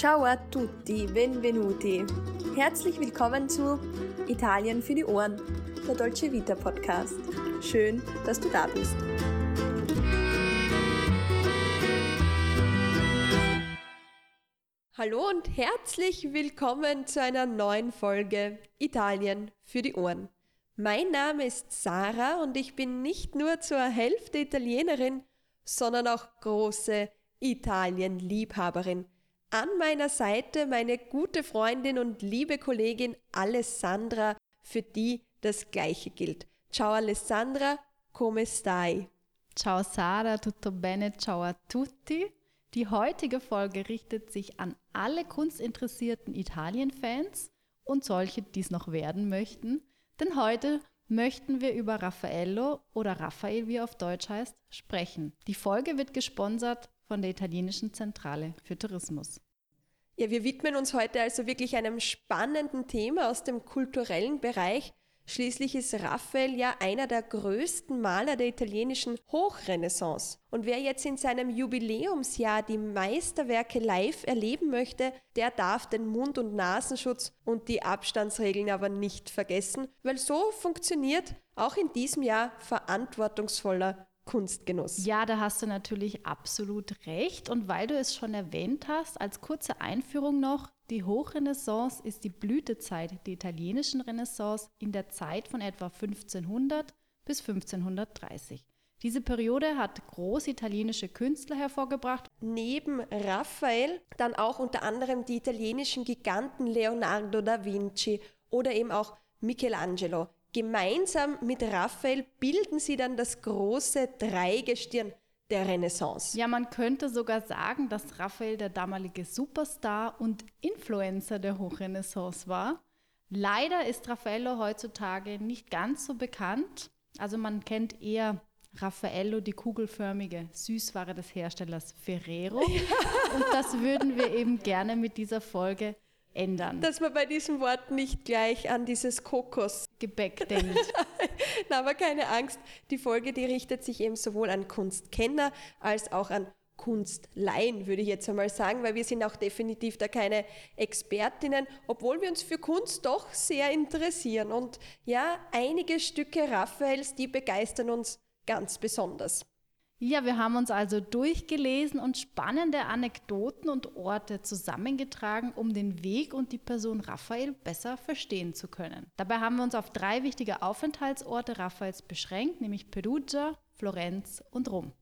Ciao a tutti, benvenuti. Herzlich willkommen zu Italien für die Ohren, der Dolce Vita Podcast. Schön, dass du da bist. Hallo und herzlich willkommen zu einer neuen Folge Italien für die Ohren. Mein Name ist Sarah und ich bin nicht nur zur Hälfte Italienerin, sondern auch große Italien-Liebhaberin. An meiner Seite meine gute Freundin und liebe Kollegin Alessandra, für die das Gleiche gilt. Ciao Alessandra, come stai? Ciao Sara, tutto bene, ciao a tutti. Die heutige Folge richtet sich an alle kunstinteressierten Italien-Fans und solche, die es noch werden möchten. Denn heute möchten wir über Raffaello oder Raphael, wie er auf Deutsch heißt, sprechen. Die Folge wird gesponsert von der italienischen Zentrale für Tourismus. Ja, wir widmen uns heute also wirklich einem spannenden Thema aus dem kulturellen Bereich. Schließlich ist Raphael ja einer der größten Maler der italienischen Hochrenaissance. Und wer jetzt in seinem Jubiläumsjahr die Meisterwerke live erleben möchte, der darf den Mund- und Nasenschutz und die Abstandsregeln aber nicht vergessen, weil so funktioniert auch in diesem Jahr verantwortungsvoller Kunstgenuss. Ja, da hast du natürlich absolut recht. Und weil du es schon erwähnt hast, als kurze Einführung noch, die Hochrenaissance ist die Blütezeit der italienischen Renaissance in der Zeit von etwa 1500 bis 1530. Diese Periode hat großitalienische Künstler hervorgebracht. Neben Raphael dann auch unter anderem die italienischen Giganten Leonardo da Vinci oder eben auch Michelangelo. Gemeinsam mit Raphael bilden sie dann das große Dreigestirn der Renaissance. Ja, man könnte sogar sagen, dass Raphael der damalige Superstar und Influencer der Hochrenaissance war. Leider ist Raffaello heutzutage nicht ganz so bekannt. Also man kennt eher Raffaello, die kugelförmige Süßware des Herstellers Ferrero. Ja. Und das würden wir eben gerne mit dieser Folge ändern. Dass man bei diesem Wort nicht gleich an dieses Kokosgebäck denkt. Na, aber keine Angst, die Folge, die richtet sich eben sowohl an Kunstkenner als auch an Kunstlaien, würde ich jetzt einmal sagen, weil wir sind auch definitiv da keine Expertinnen, obwohl wir uns für Kunst doch sehr interessieren. Und ja, einige Stücke Raphaels, die begeistern uns ganz besonders. Ja, wir haben uns also durchgelesen und spannende Anekdoten und Orte zusammengetragen, um den Weg und die Person Raphael besser verstehen zu können. Dabei haben wir uns auf drei wichtige Aufenthaltsorte Raphaels beschränkt, nämlich Perugia, Florenz und Rom.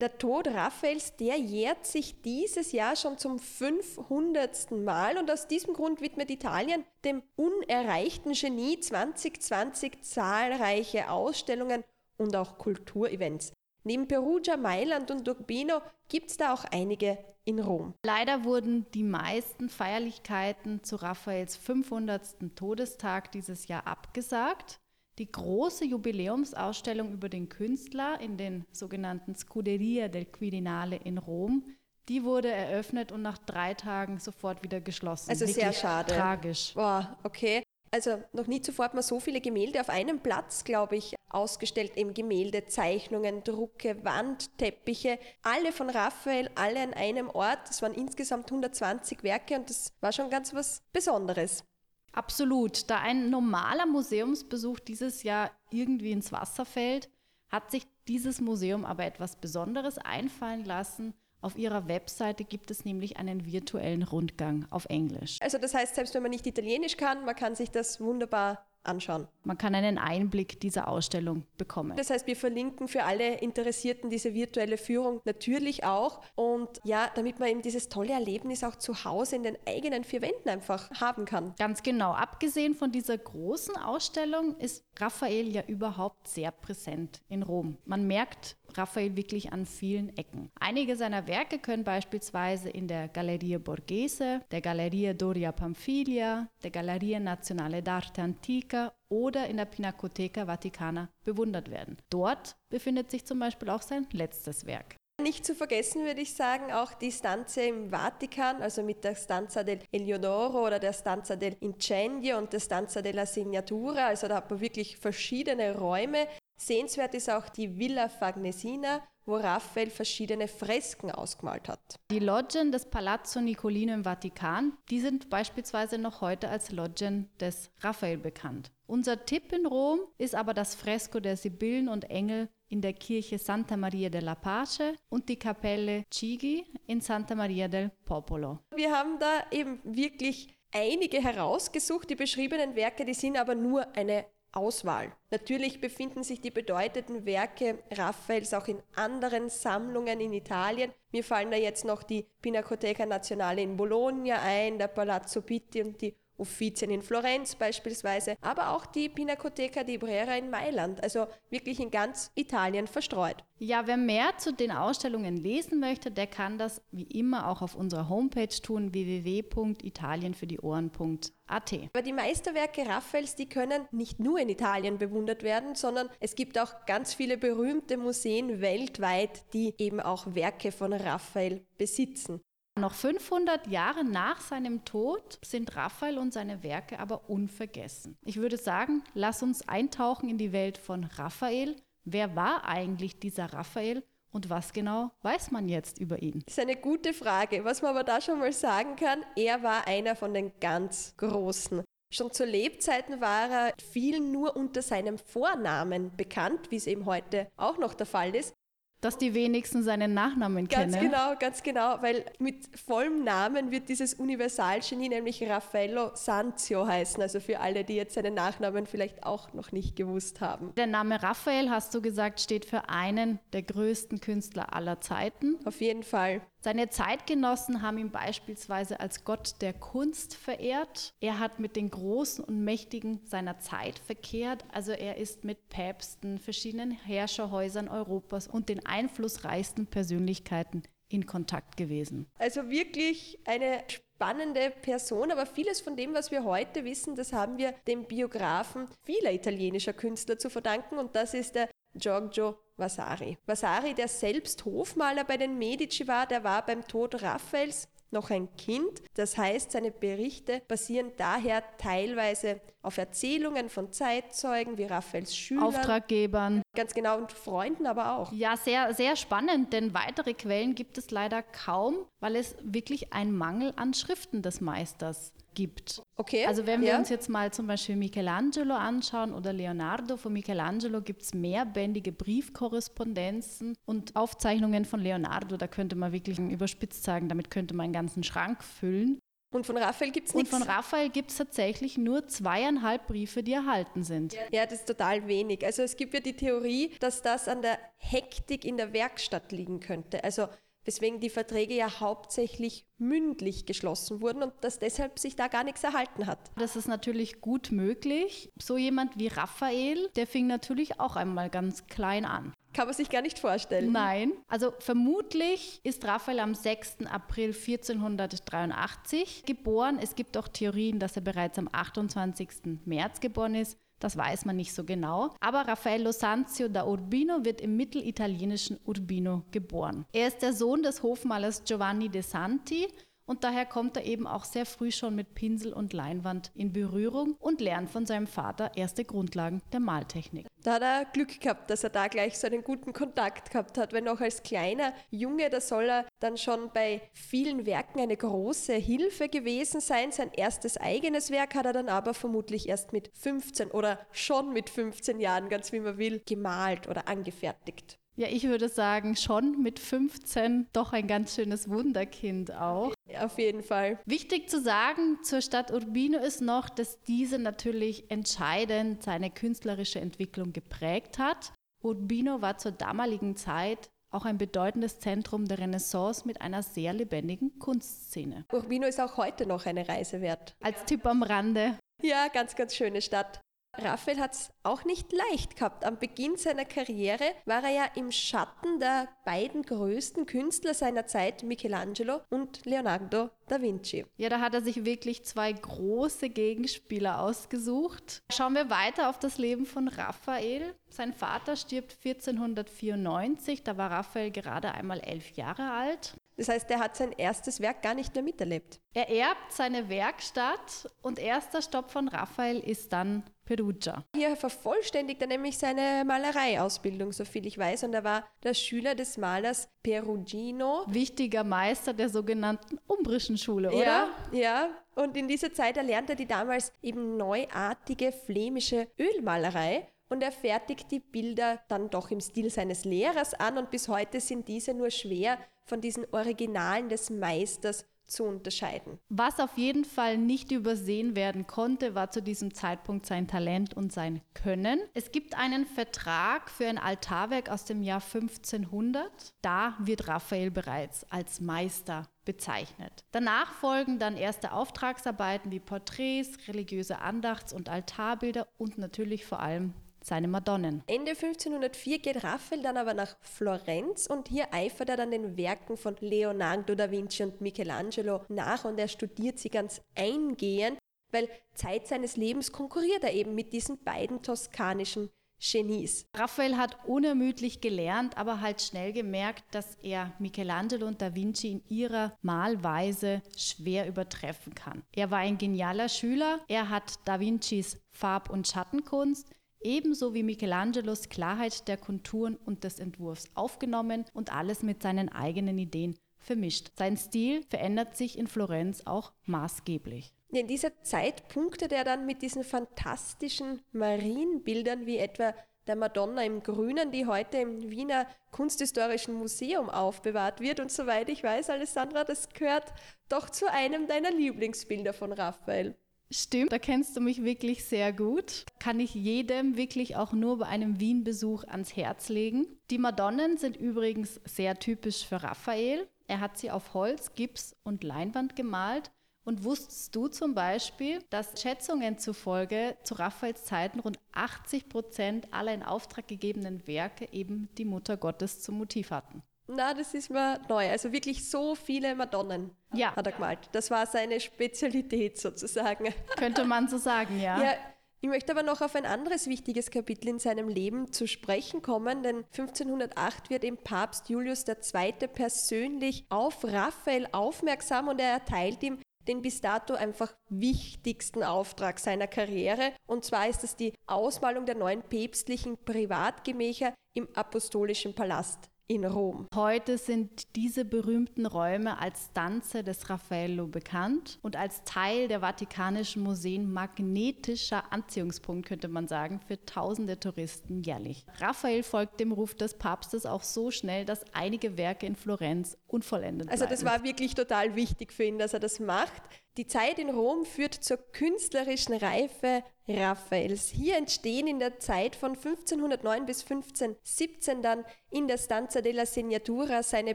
Der Tod Raphaels, der jährt sich dieses Jahr schon zum 500. Mal und aus diesem Grund widmet Italien dem unerreichten Genie 2020 zahlreiche Ausstellungen und auch Kulturevents. Neben Perugia, Mailand und Urbino gibt es da auch einige in Rom. Leider wurden die meisten Feierlichkeiten zu Raphaels 500. Todestag dieses Jahr abgesagt. Die große Jubiläumsausstellung über den Künstler in den sogenannten Scuderia del Quirinale in Rom, die wurde eröffnet und nach drei Tagen sofort wieder geschlossen. Also Wirklich sehr schade. Tragisch. Boah, okay. Also noch nie zuvor hat man so viele Gemälde auf einem Platz, glaube ich, ausgestellt. Eben Gemälde, Zeichnungen, Drucke, Wandteppiche, alle von Raphael, alle an einem Ort. Das waren insgesamt 120 Werke und das war schon ganz was Besonderes. Absolut. Da ein normaler Museumsbesuch dieses Jahr irgendwie ins Wasser fällt, hat sich dieses Museum aber etwas Besonderes einfallen lassen – auf ihrer Webseite gibt es nämlich einen virtuellen Rundgang auf Englisch. Also das heißt, selbst wenn man nicht Italienisch kann, man kann sich das wunderbar anschauen. Man kann einen Einblick dieser Ausstellung bekommen. Das heißt, wir verlinken für alle Interessierten diese virtuelle Führung natürlich auch. Und ja, damit man eben dieses tolle Erlebnis auch zu Hause in den eigenen vier Wänden einfach haben kann. Ganz genau. Abgesehen von dieser großen Ausstellung ist Raphael ja überhaupt sehr präsent in Rom. Man merkt Raphael wirklich an vielen Ecken. Einige seiner Werke können beispielsweise in der Galleria Borghese, der Galleria Doria Pamphiglia, der Galleria Nazionale d'Arte Antica oder in der Pinacoteca Vaticana bewundert werden. Dort befindet sich zum Beispiel auch sein letztes Werk. Nicht zu vergessen würde ich sagen, auch die Stanze im Vatikan, also mit der Stanza del Eliodoro oder der Stanza del Incendio und der Stanza della Signatura. Also da hat man wirklich verschiedene Räume. Sehenswert ist auch die Villa Fagnesina, wo Raphael verschiedene Fresken ausgemalt hat. Die Loggen des Palazzo Nicolino im Vatikan, die sind beispielsweise noch heute als Loggen des Raphael bekannt. Unser Tipp in Rom ist aber das Fresko der Sibyllen und Engel in der Kirche Santa Maria della Pace und die Kapelle Chigi in Santa Maria del Popolo. Wir haben da eben wirklich einige herausgesucht. Die beschriebenen Werke, die sind aber nur eine Auswahl. Natürlich befinden sich die bedeutenden Werke Raffaels auch in anderen Sammlungen in Italien. Mir fallen da jetzt noch die Pinacoteca Nazionale in Bologna ein, der Palazzo Pitti und die Uffizien in Florenz beispielsweise, aber auch die Pinacoteca di Brera in Mailand, also wirklich in ganz Italien verstreut. Ja, wer mehr zu den Ausstellungen lesen möchte, der kann das wie immer auch auf unserer Homepage tun, www.italienfürdieohren.at. Aber die Meisterwerke Raffaels, die können nicht nur in Italien bewundert werden, sondern es gibt auch ganz viele berühmte Museen weltweit, die eben auch Werke von Raphael besitzen. Noch 500 Jahre nach seinem Tod sind Raphael und seine Werke aber unvergessen. Ich würde sagen, lass uns eintauchen in die Welt von Raphael. Wer war eigentlich dieser Raphael und was genau weiß man jetzt über ihn? Das ist eine gute Frage. Was man aber da schon mal sagen kann, er war einer von den ganz Großen. Schon zu Lebzeiten war er vielen nur unter seinem Vornamen bekannt, wie es eben heute auch noch der Fall ist. Dass die wenigsten seinen Nachnamen kennen. Ganz genau, ganz genau, weil mit vollem Namen wird dieses Universalgenie nämlich Raffaello Sanzio heißen, also für alle, die jetzt seinen Nachnamen vielleicht auch noch nicht gewusst haben. Der Name Raphael, hast du gesagt, steht für einen der größten Künstler aller Zeiten. Auf jeden Fall. Seine Zeitgenossen haben ihn beispielsweise als Gott der Kunst verehrt. Er hat mit den Großen und Mächtigen seiner Zeit verkehrt. Also er ist mit Päpsten, verschiedenen Herrscherhäusern Europas und den einflussreichsten Persönlichkeiten in Kontakt gewesen. Also wirklich eine spannende Person, aber vieles von dem, was wir heute wissen, das haben wir dem Biografen vieler italienischer Künstler zu verdanken und das ist der Giorgio Vasari. Vasari, der selbst Hofmaler bei den Medici war, der war beim Tod Raphaels noch ein Kind. Das heißt, seine Berichte basieren daher teilweise auf Erzählungen von Zeitzeugen wie Raphaels Schülern. Auftraggebern. Ganz genau, und Freunden aber auch. Ja, sehr, sehr spannend, denn weitere Quellen gibt es leider kaum, weil es wirklich ein Mangel an Schriften des Meisters gibt. Okay. Also wenn wir ja. uns jetzt mal zum Beispiel Michelangelo anschauen oder Leonardo, von Michelangelo gibt es mehrbändige Briefkorrespondenzen und Aufzeichnungen von Leonardo, da könnte man wirklich überspitzt sagen, damit könnte man einen ganzen Schrank füllen. Und von Raphael gibt es nichts? Und von Raphael gibt es tatsächlich nur zweieinhalb Briefe, die erhalten sind. Ja, das ist total wenig. Also es gibt ja die Theorie, dass das an der Hektik in der Werkstatt liegen könnte. Also weswegen die Verträge ja hauptsächlich mündlich geschlossen wurden und dass deshalb sich da gar nichts erhalten hat. Das ist natürlich gut möglich. So jemand wie Raphael, der fing natürlich auch einmal ganz klein an. Kann man sich gar nicht vorstellen. Nein. Also vermutlich ist Raphael am 6. April 1483 geboren. Es gibt auch Theorien, dass er bereits am 28. März geboren ist. Das weiß man nicht so genau. Aber Raffaello Sanzio da Urbino wird im mittelitalienischen Urbino geboren. Er ist der Sohn des Hofmalers Giovanni de Santi und daher kommt er eben auch sehr früh schon mit Pinsel und Leinwand in Berührung und lernt von seinem Vater erste Grundlagen der Maltechnik. Da hat er Glück gehabt, dass er da gleich so einen guten Kontakt gehabt hat, weil noch als kleiner Junge, da soll er dann schon bei vielen Werken eine große Hilfe gewesen sein. Sein erstes eigenes Werk hat er dann aber vermutlich erst mit 15 oder schon mit 15 Jahren, ganz wie man will, gemalt oder angefertigt. Ja, ich würde sagen, schon mit 15 doch ein ganz schönes Wunderkind auch. Auf jeden Fall. Wichtig zu sagen zur Stadt Urbino ist noch, dass diese natürlich entscheidend seine künstlerische Entwicklung geprägt hat. Urbino war zur damaligen Zeit auch ein bedeutendes Zentrum der Renaissance mit einer sehr lebendigen Kunstszene. Urbino ist auch heute noch eine Reise wert. Als Tipp am Rande. Ja, ganz, ganz schöne Stadt. Raphael hat es auch nicht leicht gehabt. Am Beginn seiner Karriere war er ja im Schatten der beiden größten Künstler seiner Zeit, Michelangelo und Leonardo da Vinci. Ja, da hat er sich wirklich zwei große Gegenspieler ausgesucht. Schauen wir weiter auf das Leben von Raphael. Sein Vater stirbt 1494, da war Raphael gerade einmal elf Jahre alt. Das heißt, er hat sein erstes Werk gar nicht mehr miterlebt. Er erbt seine Werkstatt und erster Stopp von Raphael ist dann Perugia. Hier vervollständigt er nämlich seine Malereiausbildung, soviel ich weiß, und er war der Schüler des Malers Perugino. Wichtiger Meister der sogenannten Umbrischen Schule, oder? Ja, ja. Und in dieser Zeit erlernt er die damals eben neuartige flämische Ölmalerei und er fertigt die Bilder dann doch im Stil seines Lehrers an und bis heute sind diese nur schwer von diesen Originalen des Meisters zu unterscheiden. Was auf jeden Fall nicht übersehen werden konnte, war zu diesem Zeitpunkt sein Talent und sein Können. Es gibt einen Vertrag für ein Altarwerk aus dem Jahr 1500. Da wird Raphael bereits als Meister bezeichnet. Danach folgen dann erste Auftragsarbeiten wie Porträts, religiöse Andachts- und Altarbilder und natürlich vor allem seine Madonnen. Ende 1504 geht Raphael dann aber nach Florenz und hier eifert er dann den Werken von Leonardo da Vinci und Michelangelo nach und er studiert sie ganz eingehend, weil Zeit seines Lebens konkurriert er eben mit diesen beiden toskanischen Genies. Raphael hat unermüdlich gelernt, aber halt schnell gemerkt, dass er Michelangelo und Da Vinci in ihrer Malweise schwer übertreffen kann. Er war ein genialer Schüler, er hat Da Vincis Farb- und Schattenkunst ebenso wie Michelangelos Klarheit der Konturen und des Entwurfs aufgenommen und alles mit seinen eigenen Ideen vermischt. Sein Stil verändert sich in Florenz auch maßgeblich. In dieser Zeit punktet er dann mit diesen fantastischen Marienbildern wie etwa der Madonna im Grünen, die heute im Wiener Kunsthistorischen Museum aufbewahrt wird. Und soweit ich weiß, Alessandra, das gehört doch zu einem deiner Lieblingsbilder von Raphael. Stimmt, da kennst du mich wirklich sehr gut. Kann ich jedem wirklich auch nur bei einem Wien-Besuch ans Herz legen. Die Madonnen sind übrigens sehr typisch für Raphael. Er hat sie auf Holz, Gips und Leinwand gemalt. Und wusstest du zum Beispiel, dass Schätzungen zufolge zu Raphaels Zeiten rund 80 Prozent aller in Auftrag gegebenen Werke eben die Mutter Gottes zum Motiv hatten? Na, das ist mir neu. Also wirklich so viele Madonnen ja. hat er gemalt. Das war seine Spezialität sozusagen. Könnte man so sagen, ja. ja. Ich möchte aber noch auf ein anderes wichtiges Kapitel in seinem Leben zu sprechen kommen, denn 1508 wird ihm Papst Julius II. persönlich auf Raphael aufmerksam und er erteilt ihm den bis dato einfach wichtigsten Auftrag seiner Karriere. Und zwar ist es die Ausmalung der neuen päpstlichen Privatgemächer im Apostolischen Palast in Rom. Heute sind diese berühmten Räume als Stanze des Raffaello bekannt und als Teil der Vatikanischen Museen magnetischer Anziehungspunkt, könnte man sagen, für tausende Touristen jährlich. Raphael folgt dem Ruf des Papstes auch so schnell, dass einige Werke in Florenz unvollendet bleiben. Also das war wirklich total wichtig für ihn, dass er das macht. Die Zeit in Rom führt zur künstlerischen Reife Raphaels. Hier entstehen in der Zeit von 1509 bis 1517 dann in der Stanza della Segnatura seine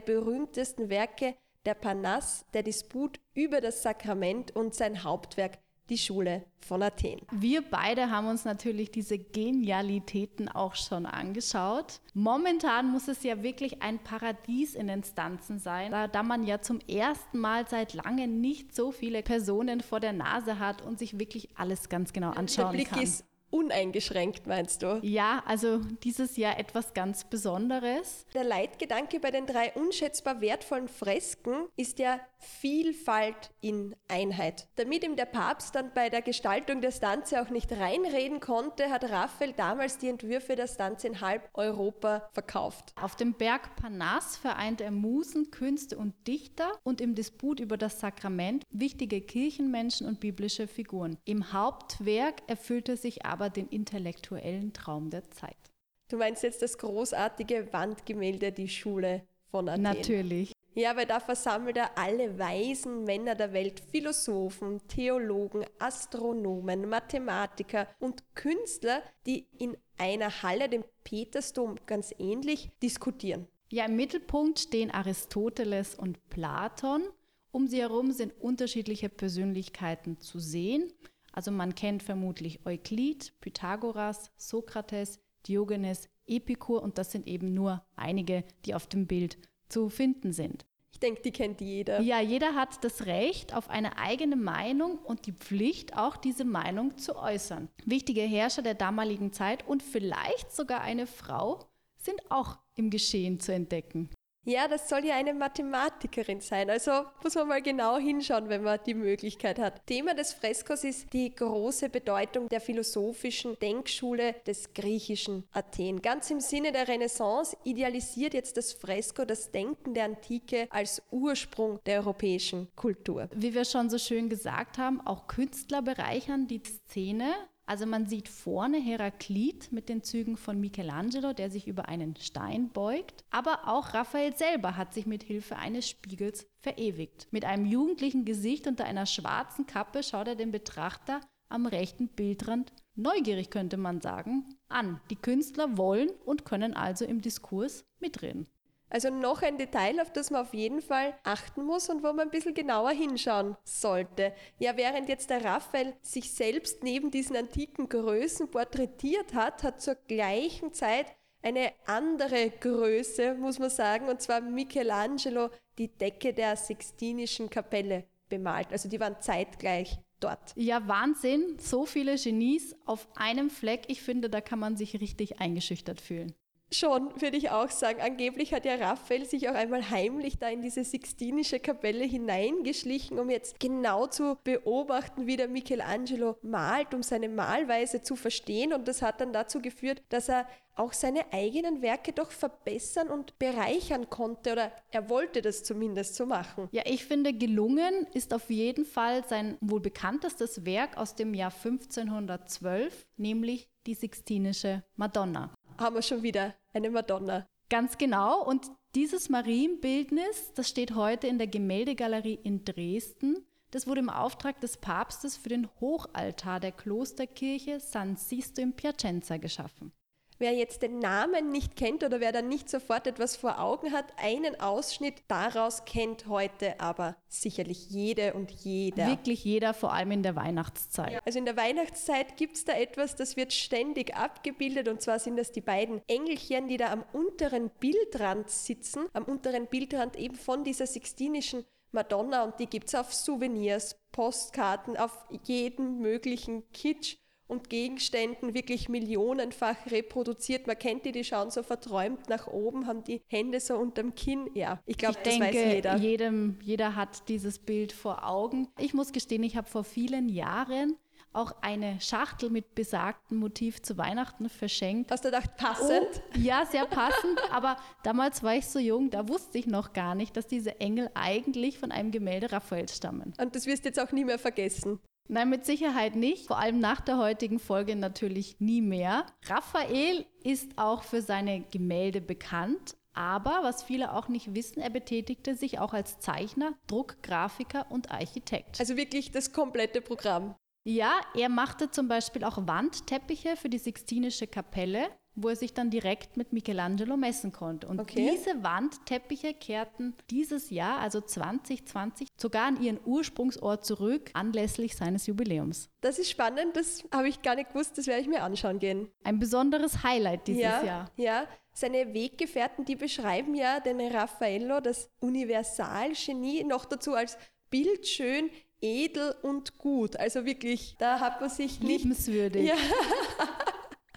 berühmtesten Werke der Parnasse, der Disput über das Sakrament und sein Hauptwerk die Schule von Athen. Wir beide haben uns natürlich diese Genialitäten auch schon angeschaut. Momentan muss es ja wirklich ein Paradies in Instanzen sein, da, da man ja zum ersten Mal seit langem nicht so viele Personen vor der Nase hat und sich wirklich alles ganz genau anschauen der Blick kann. Ist uneingeschränkt, meinst du? Ja, also dieses Jahr etwas ganz Besonderes. Der Leitgedanke bei den drei unschätzbar wertvollen Fresken ist ja Vielfalt in Einheit. Damit ihm der Papst dann bei der Gestaltung der Stanze auch nicht reinreden konnte, hat Raphael damals die Entwürfe der Stanze in halb Europa verkauft. Auf dem Berg Parnass vereint er Musen, Künste und Dichter und im Disput über das Sakrament wichtige Kirchenmenschen und biblische Figuren. Im Hauptwerk erfüllte sich aber aber den intellektuellen Traum der Zeit. Du meinst jetzt das großartige Wandgemälde Die Schule von Athen? Natürlich. Ja, weil da versammelt er alle weisen Männer der Welt, Philosophen, Theologen, Astronomen, Mathematiker und Künstler, die in einer Halle, dem Petersdom, ganz ähnlich diskutieren. Ja, im Mittelpunkt stehen Aristoteles und Platon. Um sie herum sind unterschiedliche Persönlichkeiten zu sehen. Also man kennt vermutlich Euklid, Pythagoras, Sokrates, Diogenes, Epikur und das sind eben nur einige, die auf dem Bild zu finden sind. Ich denke, die kennt jeder. Ja, jeder hat das Recht auf eine eigene Meinung und die Pflicht, auch diese Meinung zu äußern. Wichtige Herrscher der damaligen Zeit und vielleicht sogar eine Frau sind auch im Geschehen zu entdecken. Ja, das soll ja eine Mathematikerin sein. Also muss man mal genau hinschauen, wenn man die Möglichkeit hat. Thema des Freskos ist die große Bedeutung der philosophischen Denkschule des griechischen Athen. Ganz im Sinne der Renaissance idealisiert jetzt das Fresko das Denken der Antike als Ursprung der europäischen Kultur. Wie wir schon so schön gesagt haben, auch Künstler bereichern die Szene also man sieht vorne Heraklit mit den Zügen von Michelangelo, der sich über einen Stein beugt, aber auch Raphael selber hat sich mit Hilfe eines Spiegels verewigt. Mit einem jugendlichen Gesicht unter einer schwarzen Kappe schaut er den Betrachter am rechten Bildrand neugierig könnte man sagen, an. Die Künstler wollen und können also im Diskurs mitreden. Also noch ein Detail, auf das man auf jeden Fall achten muss und wo man ein bisschen genauer hinschauen sollte. Ja, während jetzt der Raphael sich selbst neben diesen antiken Größen porträtiert hat, hat zur gleichen Zeit eine andere Größe, muss man sagen, und zwar Michelangelo die Decke der Sixtinischen Kapelle bemalt. Also die waren zeitgleich dort. Ja, Wahnsinn. So viele Genies auf einem Fleck. Ich finde, da kann man sich richtig eingeschüchtert fühlen. Schon, würde ich auch sagen. Angeblich hat ja Raphael sich auch einmal heimlich da in diese Sixtinische Kapelle hineingeschlichen, um jetzt genau zu beobachten, wie der Michelangelo malt, um seine Malweise zu verstehen. Und das hat dann dazu geführt, dass er auch seine eigenen Werke doch verbessern und bereichern konnte oder er wollte das zumindest so machen. Ja, ich finde, gelungen ist auf jeden Fall sein wohl bekanntestes Werk aus dem Jahr 1512, nämlich die Sixtinische Madonna haben wir schon wieder eine Madonna. Ganz genau. Und dieses Marienbildnis, das steht heute in der Gemäldegalerie in Dresden. Das wurde im Auftrag des Papstes für den Hochaltar der Klosterkirche San Sisto in Piacenza geschaffen. Wer jetzt den Namen nicht kennt oder wer dann nicht sofort etwas vor Augen hat, einen Ausschnitt daraus kennt heute aber sicherlich jede und jeder. Wirklich jeder, vor allem in der Weihnachtszeit. Also in der Weihnachtszeit gibt es da etwas, das wird ständig abgebildet und zwar sind das die beiden Engelchen, die da am unteren Bildrand sitzen, am unteren Bildrand eben von dieser Sixtinischen Madonna und die gibt es auf Souvenirs, Postkarten, auf jeden möglichen Kitsch und Gegenständen wirklich millionenfach reproduziert. Man kennt die, die schauen so verträumt nach oben, haben die Hände so unterm Kinn. Ja, ich glaube, das denke, weiß jeder. Jedem, jeder hat dieses Bild vor Augen. Ich muss gestehen, ich habe vor vielen Jahren auch eine Schachtel mit besagtem Motiv zu Weihnachten verschenkt. Hast du gedacht, passend? Oh, ja, sehr passend. aber damals war ich so jung, da wusste ich noch gar nicht, dass diese Engel eigentlich von einem Gemälde Raphaels stammen. Und das wirst du jetzt auch nie mehr vergessen. Nein, mit Sicherheit nicht. Vor allem nach der heutigen Folge natürlich nie mehr. Raphael ist auch für seine Gemälde bekannt. Aber was viele auch nicht wissen, er betätigte sich auch als Zeichner, Druckgrafiker und Architekt. Also wirklich das komplette Programm. Ja, er machte zum Beispiel auch Wandteppiche für die Sixtinische Kapelle wo er sich dann direkt mit Michelangelo messen konnte. Und okay. diese Wandteppiche kehrten dieses Jahr, also 2020, sogar an ihren Ursprungsort zurück, anlässlich seines Jubiläums. Das ist spannend, das habe ich gar nicht gewusst, das werde ich mir anschauen gehen. Ein besonderes Highlight dieses ja, Jahr. Ja, seine Weggefährten, die beschreiben ja den Raffaello, das Universalgenie, noch dazu als bildschön, edel und gut. Also wirklich, da hat man sich nicht... Liebenswürdig. Ja.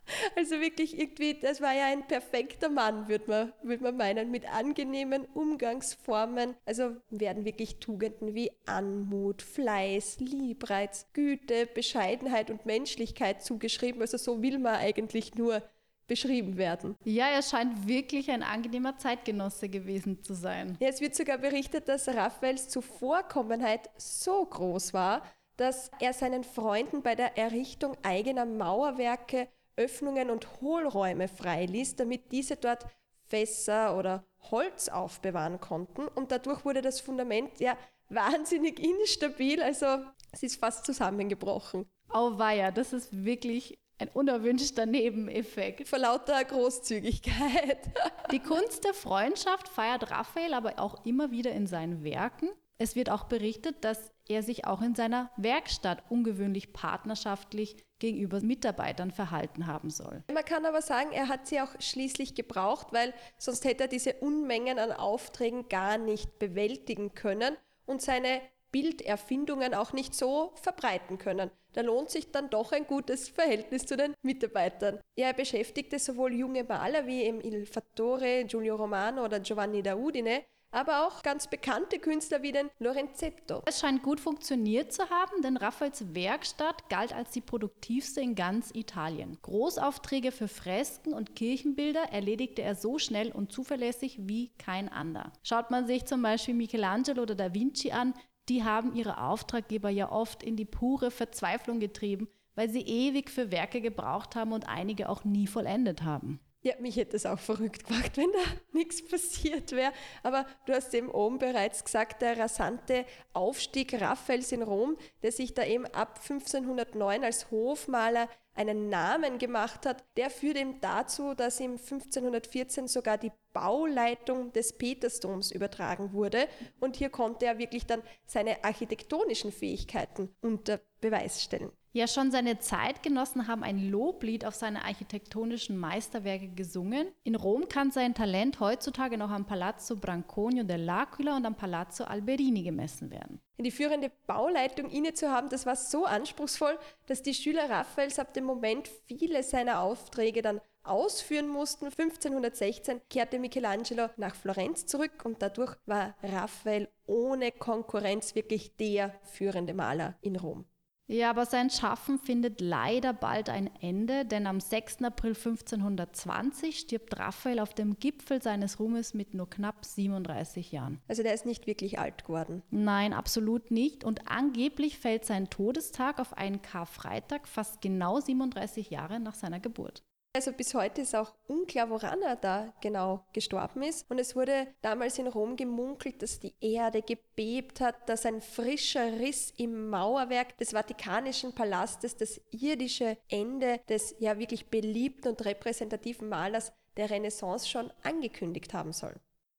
Also wirklich irgendwie, das war ja ein perfekter Mann, würde man, würd man meinen, mit angenehmen Umgangsformen. Also werden wirklich Tugenden wie Anmut, Fleiß, Liebreiz, Güte, Bescheidenheit und Menschlichkeit zugeschrieben. Also so will man eigentlich nur beschrieben werden. Ja, er scheint wirklich ein angenehmer Zeitgenosse gewesen zu sein. Ja, es wird sogar berichtet, dass Raphaels Zuvorkommenheit so groß war, dass er seinen Freunden bei der Errichtung eigener Mauerwerke Öffnungen und Hohlräume freiließ, damit diese dort Fässer oder Holz aufbewahren konnten. Und dadurch wurde das Fundament ja wahnsinnig instabil, also es ist fast zusammengebrochen. Auweia, das ist wirklich ein unerwünschter Nebeneffekt. Vor lauter Großzügigkeit. Die Kunst der Freundschaft feiert Raphael aber auch immer wieder in seinen Werken. Es wird auch berichtet, dass er sich auch in seiner Werkstatt ungewöhnlich partnerschaftlich gegenüber Mitarbeitern verhalten haben soll. Man kann aber sagen, er hat sie auch schließlich gebraucht, weil sonst hätte er diese Unmengen an Aufträgen gar nicht bewältigen können und seine Bilderfindungen auch nicht so verbreiten können. Da lohnt sich dann doch ein gutes Verhältnis zu den Mitarbeitern. Er beschäftigte sowohl junge Maler wie eben Il Fattore, Giulio Romano oder Giovanni da Udine aber auch ganz bekannte Künstler wie den Lorenzetto. Es scheint gut funktioniert zu haben, denn Raffaels Werkstatt galt als die produktivste in ganz Italien. Großaufträge für Fresken und Kirchenbilder erledigte er so schnell und zuverlässig wie kein anderer. Schaut man sich zum Beispiel Michelangelo oder Da Vinci an, die haben ihre Auftraggeber ja oft in die pure Verzweiflung getrieben, weil sie ewig für Werke gebraucht haben und einige auch nie vollendet haben. Ja, mich hätte es auch verrückt gemacht, wenn da nichts passiert wäre. Aber du hast eben oben bereits gesagt, der rasante Aufstieg Raphaels in Rom, der sich da eben ab 1509 als Hofmaler einen Namen gemacht hat, der führt eben dazu, dass ihm 1514 sogar die Bauleitung des Petersdoms übertragen wurde. Und hier konnte er wirklich dann seine architektonischen Fähigkeiten unter Beweis stellen. Ja, schon seine Zeitgenossen haben ein Loblied auf seine architektonischen Meisterwerke gesungen. In Rom kann sein Talent heutzutage noch am Palazzo Branconio dell'Aquila und am Palazzo Alberini gemessen werden. Die führende Bauleitung inne zu haben, das war so anspruchsvoll, dass die Schüler Raphaels ab dem Moment viele seiner Aufträge dann ausführen mussten. 1516 kehrte Michelangelo nach Florenz zurück und dadurch war Raphael ohne Konkurrenz wirklich der führende Maler in Rom. Ja, aber sein Schaffen findet leider bald ein Ende, denn am 6. April 1520 stirbt Raphael auf dem Gipfel seines Ruhmes mit nur knapp 37 Jahren. Also der ist nicht wirklich alt geworden. Nein, absolut nicht. Und angeblich fällt sein Todestag auf einen Karfreitag, fast genau 37 Jahre nach seiner Geburt. Also bis heute ist auch unklar, woran er da genau gestorben ist. Und es wurde damals in Rom gemunkelt, dass die Erde gebebt hat, dass ein frischer Riss im Mauerwerk des Vatikanischen Palastes das irdische Ende des ja wirklich beliebten und repräsentativen Malers der Renaissance schon angekündigt haben soll.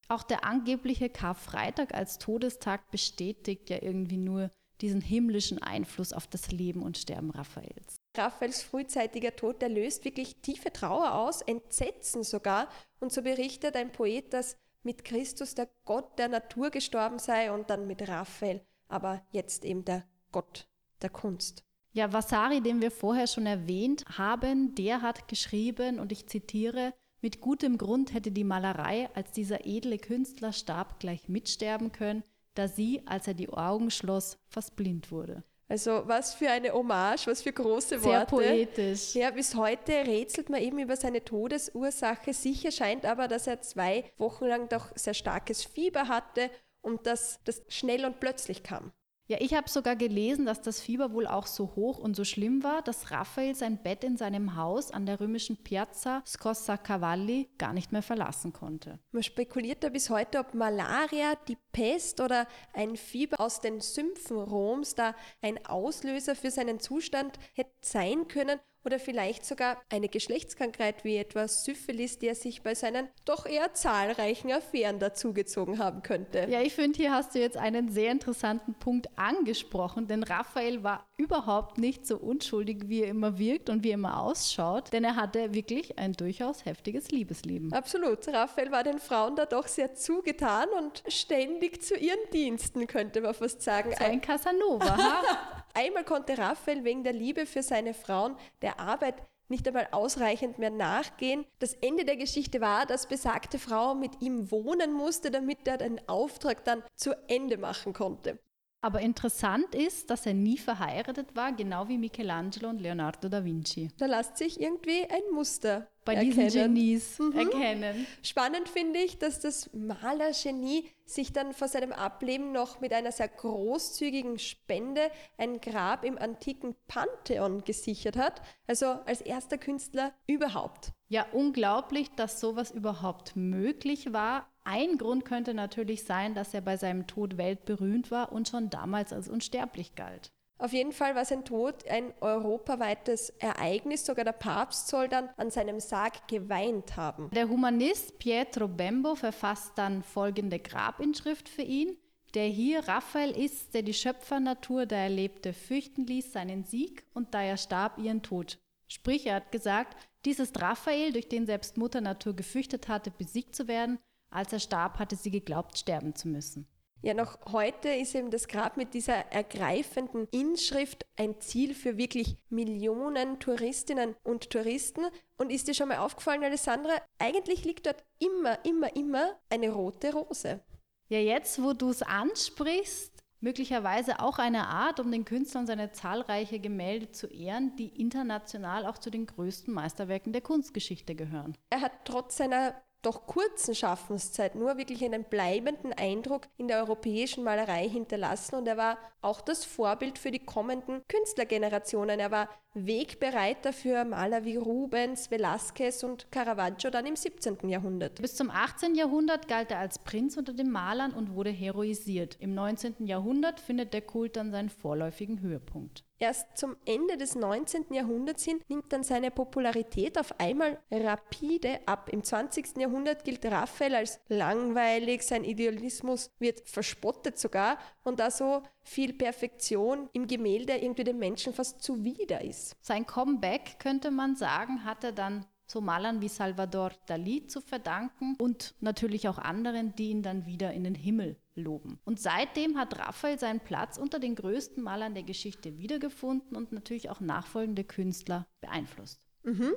Auch der angebliche Karfreitag als Todestag bestätigt ja irgendwie nur diesen himmlischen Einfluss auf das Leben und Sterben Raphaels. Raphaels frühzeitiger Tod, der löst wirklich tiefe Trauer aus, Entsetzen sogar. Und so berichtet ein Poet, dass mit Christus der Gott der Natur gestorben sei und dann mit Raphael, aber jetzt eben der Gott der Kunst. Ja, Vasari, den wir vorher schon erwähnt haben, der hat geschrieben, und ich zitiere, mit gutem Grund hätte die Malerei, als dieser edle Künstler starb, gleich mitsterben können, da sie, als er die Augen schloss, fast blind wurde. Also was für eine Hommage, was für große Worte. Sehr poetisch. Ja, bis heute rätselt man eben über seine Todesursache. Sicher scheint aber, dass er zwei Wochen lang doch sehr starkes Fieber hatte und dass das schnell und plötzlich kam. Ja, ich habe sogar gelesen, dass das Fieber wohl auch so hoch und so schlimm war, dass Raphael sein Bett in seinem Haus an der römischen Piazza Scossa Cavalli gar nicht mehr verlassen konnte. Man spekuliert da bis heute, ob Malaria, die Pest oder ein Fieber aus den Sümpfen Roms da ein Auslöser für seinen Zustand hätte sein können oder vielleicht sogar eine Geschlechtskrankheit wie etwa Syphilis, die er sich bei seinen doch eher zahlreichen Affären dazugezogen haben könnte. Ja, ich finde, hier hast du jetzt einen sehr interessanten Punkt angesprochen, denn Raphael war überhaupt nicht so unschuldig, wie er immer wirkt und wie er immer ausschaut, denn er hatte wirklich ein durchaus heftiges Liebesleben. Absolut. Raphael war den Frauen da doch sehr zugetan und ständig zu ihren Diensten, könnte man fast sagen. So ein Casanova, ha? Einmal konnte Raphael wegen der Liebe für seine Frauen der Arbeit nicht einmal ausreichend mehr nachgehen. Das Ende der Geschichte war, dass besagte Frau mit ihm wohnen musste, damit er den Auftrag dann zu Ende machen konnte. Aber interessant ist, dass er nie verheiratet war, genau wie Michelangelo und Leonardo da Vinci. Da lässt sich irgendwie ein Muster bei erkennen. diesen Genies mhm. erkennen. Spannend finde ich, dass das Malergenie sich dann vor seinem Ableben noch mit einer sehr großzügigen Spende ein Grab im antiken Pantheon gesichert hat, also als erster Künstler überhaupt. Ja, unglaublich, dass sowas überhaupt möglich war, ein Grund könnte natürlich sein, dass er bei seinem Tod weltberühmt war und schon damals als unsterblich galt. Auf jeden Fall war sein Tod ein europaweites Ereignis. Sogar der Papst soll dann an seinem Sarg geweint haben. Der Humanist Pietro Bembo verfasst dann folgende Grabinschrift für ihn. Der hier Raphael ist, der die Schöpfernatur, da er lebte, fürchten ließ seinen Sieg und da er starb, ihren Tod. Sprich, er hat gesagt, dies ist Raphael, durch den selbst Mutter Natur gefürchtet hatte, besiegt zu werden als er starb, hatte sie geglaubt, sterben zu müssen. Ja, noch heute ist eben das Grab mit dieser ergreifenden Inschrift ein Ziel für wirklich Millionen Touristinnen und Touristen. Und ist dir schon mal aufgefallen, Alessandra, eigentlich liegt dort immer, immer, immer eine rote Rose. Ja, jetzt, wo du es ansprichst, möglicherweise auch eine Art, um den Künstler und seine zahlreiche Gemälde zu ehren, die international auch zu den größten Meisterwerken der Kunstgeschichte gehören. Er hat trotz seiner doch kurzen Schaffenszeit nur wirklich einen bleibenden Eindruck in der europäischen Malerei hinterlassen und er war auch das Vorbild für die kommenden Künstlergenerationen. Er war Wegbereiter für Maler wie Rubens, Velázquez und Caravaggio dann im 17. Jahrhundert. Bis zum 18. Jahrhundert galt er als Prinz unter den Malern und wurde heroisiert. Im 19. Jahrhundert findet der Kult dann seinen vorläufigen Höhepunkt. Erst zum Ende des 19. Jahrhunderts hin nimmt dann seine Popularität auf einmal rapide ab. Im 20. Jahrhundert gilt Raphael als langweilig, sein Idealismus wird verspottet sogar und da so viel Perfektion im Gemälde irgendwie dem Menschen fast zuwider ist. Sein Comeback, könnte man sagen, hat er dann so Malern wie Salvador Dali zu verdanken und natürlich auch anderen, die ihn dann wieder in den Himmel loben. Und seitdem hat Raphael seinen Platz unter den größten Malern der Geschichte wiedergefunden und natürlich auch nachfolgende Künstler beeinflusst. Mhm.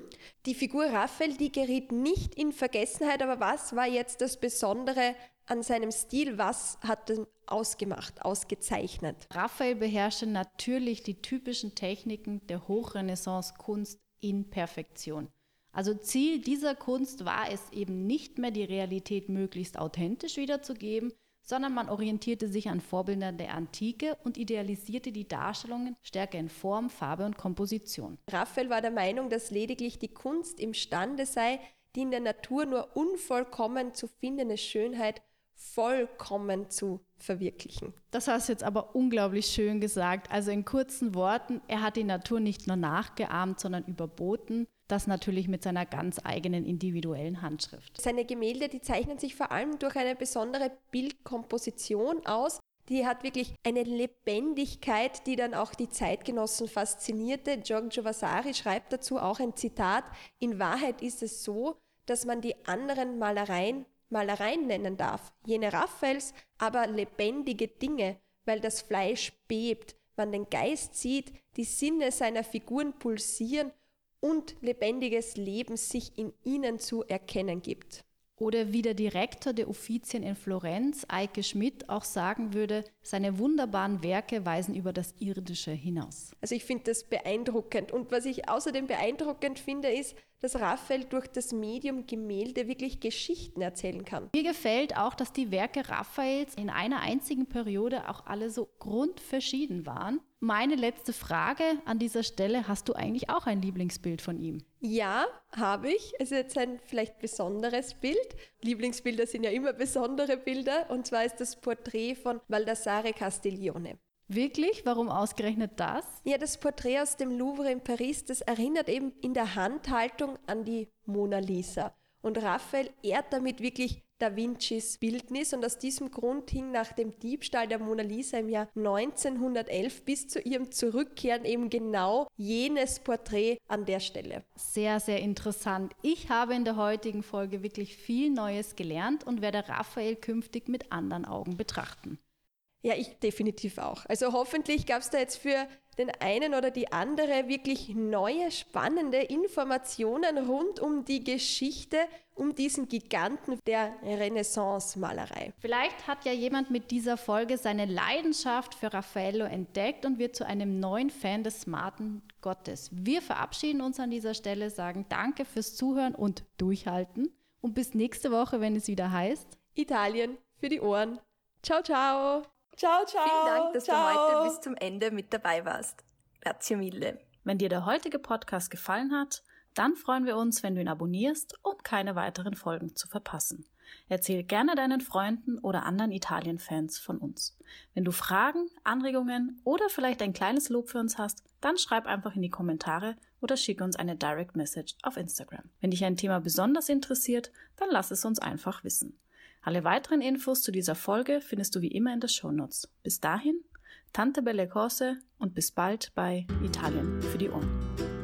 Die Figur Raphael, die geriet nicht in Vergessenheit, aber was war jetzt das Besondere an seinem Stil? Was hat ihn ausgemacht, ausgezeichnet? Raphael beherrschte natürlich die typischen Techniken der Hochrenaissance-Kunst in Perfektion. Also Ziel dieser Kunst war es eben nicht mehr, die Realität möglichst authentisch wiederzugeben, sondern man orientierte sich an Vorbildern der Antike und idealisierte die Darstellungen stärker in Form, Farbe und Komposition. Raphael war der Meinung, dass lediglich die Kunst imstande sei, die in der Natur nur unvollkommen zu findende Schönheit vollkommen zu verwirklichen. Das hast du jetzt aber unglaublich schön gesagt. Also in kurzen Worten, er hat die Natur nicht nur nachgeahmt, sondern überboten. Das natürlich mit seiner ganz eigenen individuellen Handschrift. Seine Gemälde, die zeichnen sich vor allem durch eine besondere Bildkomposition aus. Die hat wirklich eine Lebendigkeit, die dann auch die Zeitgenossen faszinierte. Giorgio Vasari schreibt dazu auch ein Zitat. In Wahrheit ist es so, dass man die anderen Malereien Malereien nennen darf, jene Raphaels, aber lebendige Dinge, weil das Fleisch bebt, man den Geist sieht, die Sinne seiner Figuren pulsieren und lebendiges Leben sich in ihnen zu erkennen gibt. Oder wie der Direktor der Uffizien in Florenz, Eike Schmidt, auch sagen würde, seine wunderbaren Werke weisen über das Irdische hinaus. Also ich finde das beeindruckend. Und was ich außerdem beeindruckend finde, ist, dass Raphael durch das Medium Gemälde wirklich Geschichten erzählen kann. Mir gefällt auch, dass die Werke Raphaels in einer einzigen Periode auch alle so grundverschieden waren. Meine letzte Frage an dieser Stelle, hast du eigentlich auch ein Lieblingsbild von ihm? Ja, habe ich. Es ist jetzt ein vielleicht besonderes Bild. Lieblingsbilder sind ja immer besondere Bilder. Und zwar ist das Porträt von Baldassare Castiglione. Wirklich? Warum ausgerechnet das? Ja, das Porträt aus dem Louvre in Paris, das erinnert eben in der Handhaltung an die Mona Lisa. Und Raphael ehrt damit wirklich Da Vincis Bildnis und aus diesem Grund hing nach dem Diebstahl der Mona Lisa im Jahr 1911 bis zu ihrem Zurückkehren eben genau jenes Porträt an der Stelle. Sehr, sehr interessant. Ich habe in der heutigen Folge wirklich viel Neues gelernt und werde Raphael künftig mit anderen Augen betrachten. Ja, ich definitiv auch. Also hoffentlich gab es da jetzt für den einen oder die andere wirklich neue, spannende Informationen rund um die Geschichte, um diesen Giganten der Renaissance-Malerei. Vielleicht hat ja jemand mit dieser Folge seine Leidenschaft für Raffaello entdeckt und wird zu einem neuen Fan des smarten Gottes. Wir verabschieden uns an dieser Stelle, sagen Danke fürs Zuhören und Durchhalten und bis nächste Woche, wenn es wieder heißt Italien für die Ohren. Ciao, ciao! Ciao, ciao. Vielen Dank, dass ciao. du heute bis zum Ende mit dabei warst. Grazie mille. Wenn dir der heutige Podcast gefallen hat, dann freuen wir uns, wenn du ihn abonnierst, um keine weiteren Folgen zu verpassen. Erzähl gerne deinen Freunden oder anderen Italien-Fans von uns. Wenn du Fragen, Anregungen oder vielleicht ein kleines Lob für uns hast, dann schreib einfach in die Kommentare oder schick uns eine Direct Message auf Instagram. Wenn dich ein Thema besonders interessiert, dann lass es uns einfach wissen. Alle weiteren Infos zu dieser Folge findest du wie immer in den Shownotes. Bis dahin, Tante Belle Cose und bis bald bei Italien für die Ohren.